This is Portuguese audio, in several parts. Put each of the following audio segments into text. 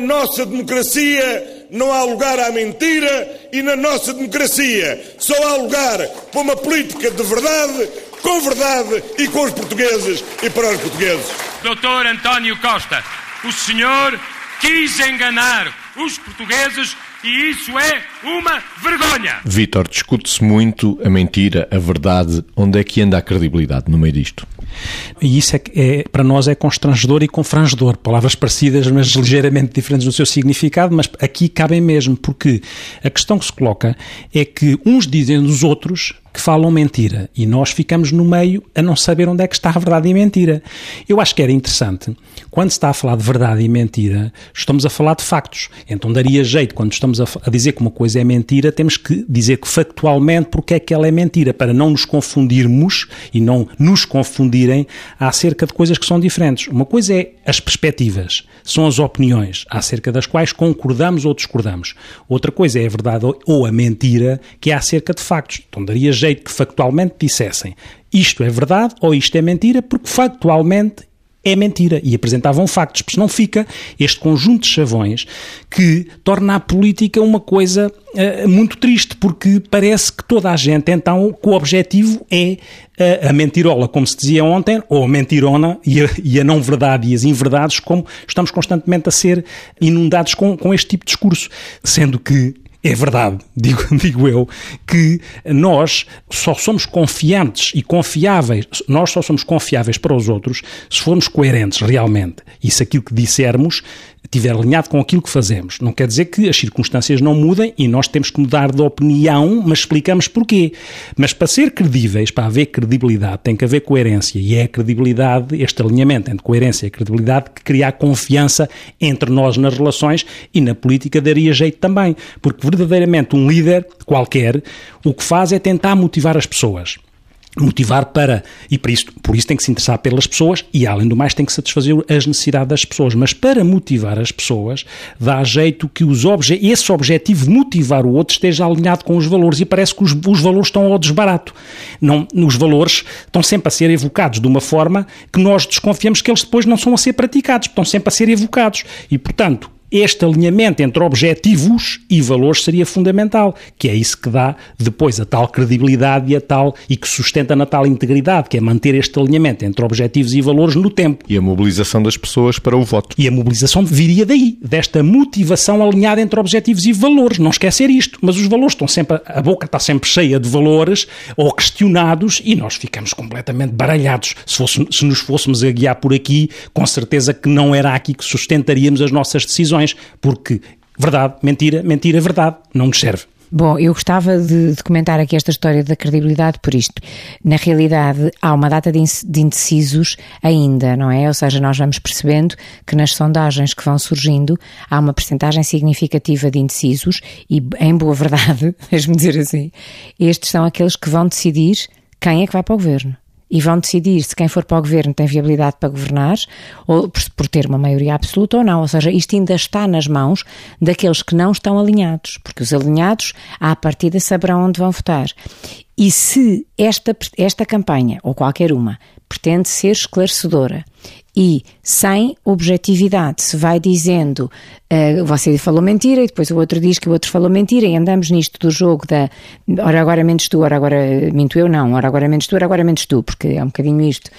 nossa democracia não há lugar à mentira e na nossa democracia só há lugar para uma política de verdade, com verdade e com os portugueses e para os portugueses. Doutor António Costa, o senhor quis enganar os portugueses e isso é uma vergonha. Vítor, discute-se muito a mentira, a verdade. Onde é que anda a credibilidade no meio disto? E isso é, é, para nós é constrangedor e confrangedor. Palavras parecidas, mas ligeiramente diferentes no seu significado, mas aqui cabem mesmo, porque a questão que se coloca é que uns dizem dos outros que falam mentira e nós ficamos no meio a não saber onde é que está a verdade e a mentira. Eu acho que era interessante, quando se está a falar de verdade e mentira, estamos a falar de factos. Então daria jeito, quando estamos a, a dizer que uma coisa é mentira, temos que dizer que factualmente porque é que ela é mentira, para não nos confundirmos e não nos confundirem acerca de coisas que são diferentes. Uma coisa é as perspectivas, são as opiniões acerca das quais concordamos ou discordamos. Outra coisa é a verdade ou a mentira, que é acerca de factos. Então daria que factualmente dissessem isto é verdade ou isto é mentira, porque factualmente é mentira. E apresentavam factos, porque não fica este conjunto de chavões que torna a política uma coisa uh, muito triste, porque parece que toda a gente, então, que o objetivo é uh, a mentirola, como se dizia ontem, ou a mentirona e a, e a não-verdade e as inverdades, como estamos constantemente a ser inundados com, com este tipo de discurso. Sendo que é verdade, digo, digo eu, que nós só somos confiantes e confiáveis, nós só somos confiáveis para os outros se formos coerentes realmente. E se aquilo que dissermos estiver alinhado com aquilo que fazemos. Não quer dizer que as circunstâncias não mudem e nós temos que mudar de opinião, mas explicamos porquê. Mas para ser credíveis, para haver credibilidade, tem que haver coerência. E é a credibilidade, este alinhamento entre coerência e credibilidade, que cria a confiança entre nós nas relações e na política daria jeito também. Porque verdadeiramente um líder qualquer, o que faz é tentar motivar as pessoas motivar para, e por isso, por isso tem que se interessar pelas pessoas e, além do mais, tem que satisfazer as necessidades das pessoas. Mas para motivar as pessoas, dá jeito que os obje esse objetivo de motivar o outro esteja alinhado com os valores e parece que os, os valores estão ao desbarato. Não, os valores estão sempre a ser evocados de uma forma que nós desconfiamos que eles depois não são a ser praticados, estão sempre a ser evocados. E, portanto, este alinhamento entre objetivos e valores seria fundamental, que é isso que dá depois a tal credibilidade e a tal e que sustenta na tal integridade, que é manter este alinhamento entre objetivos e valores no tempo. E a mobilização das pessoas para o voto. E a mobilização viria daí, desta motivação alinhada entre objetivos e valores. Não esquecer isto, mas os valores estão sempre, a boca está sempre cheia de valores ou questionados e nós ficamos completamente baralhados. Se, fosse, se nos fôssemos a guiar por aqui, com certeza que não era aqui que sustentaríamos as nossas decisões porque verdade, mentira, mentira, verdade, não nos serve. Bom, eu gostava de, de, comentar aqui esta história da credibilidade por isto. Na realidade, há uma data de indecisos ainda, não é? Ou seja, nós vamos percebendo que nas sondagens que vão surgindo há uma percentagem significativa de indecisos e, em boa verdade, mesmo dizer assim, estes são aqueles que vão decidir quem é que vai para o governo e vão decidir se quem for para o governo tem viabilidade para governar, ou por, por, ter uma maioria absoluta ou não. Ou seja, isto ainda está nas mãos daqueles que não estão alinhados, porque os alinhados, à partida, saberão onde vão votar. E se esta, esta campanha, ou qualquer uma, pretende ser esclarecedora e sem objetividade, se vai dizendo uh, você falou mentira e depois o outro diz que o outro falou mentira e andamos nisto do jogo da ora agora mentes tu, ora agora minto eu, não, ora agora mentes tu, ora agora mentes tu, porque é um bocadinho isto.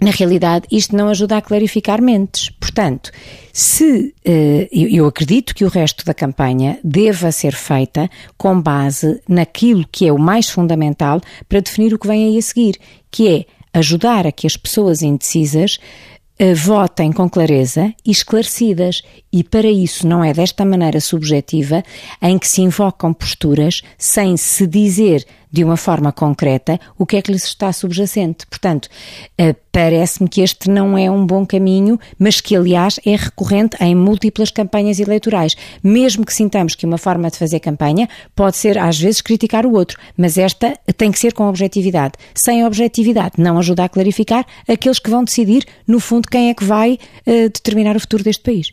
Na realidade, isto não ajuda a clarificar mentes. Portanto, se uh, eu, eu acredito que o resto da campanha deva ser feita com base naquilo que é o mais fundamental para definir o que vem aí a seguir, que é ajudar a que as pessoas indecisas votem com clareza e esclarecidas. E para isso não é desta maneira subjetiva em que se invocam posturas sem se dizer de uma forma concreta o que é que lhes está subjacente. Portanto, uh, parece-me que este não é um bom caminho, mas que, aliás, é recorrente em múltiplas campanhas eleitorais. Mesmo que sintamos que uma forma de fazer campanha pode ser, às vezes, criticar o outro, mas esta tem que ser com objetividade. Sem objetividade, não ajuda a clarificar aqueles que vão decidir, no fundo, quem é que vai uh, determinar o futuro deste país.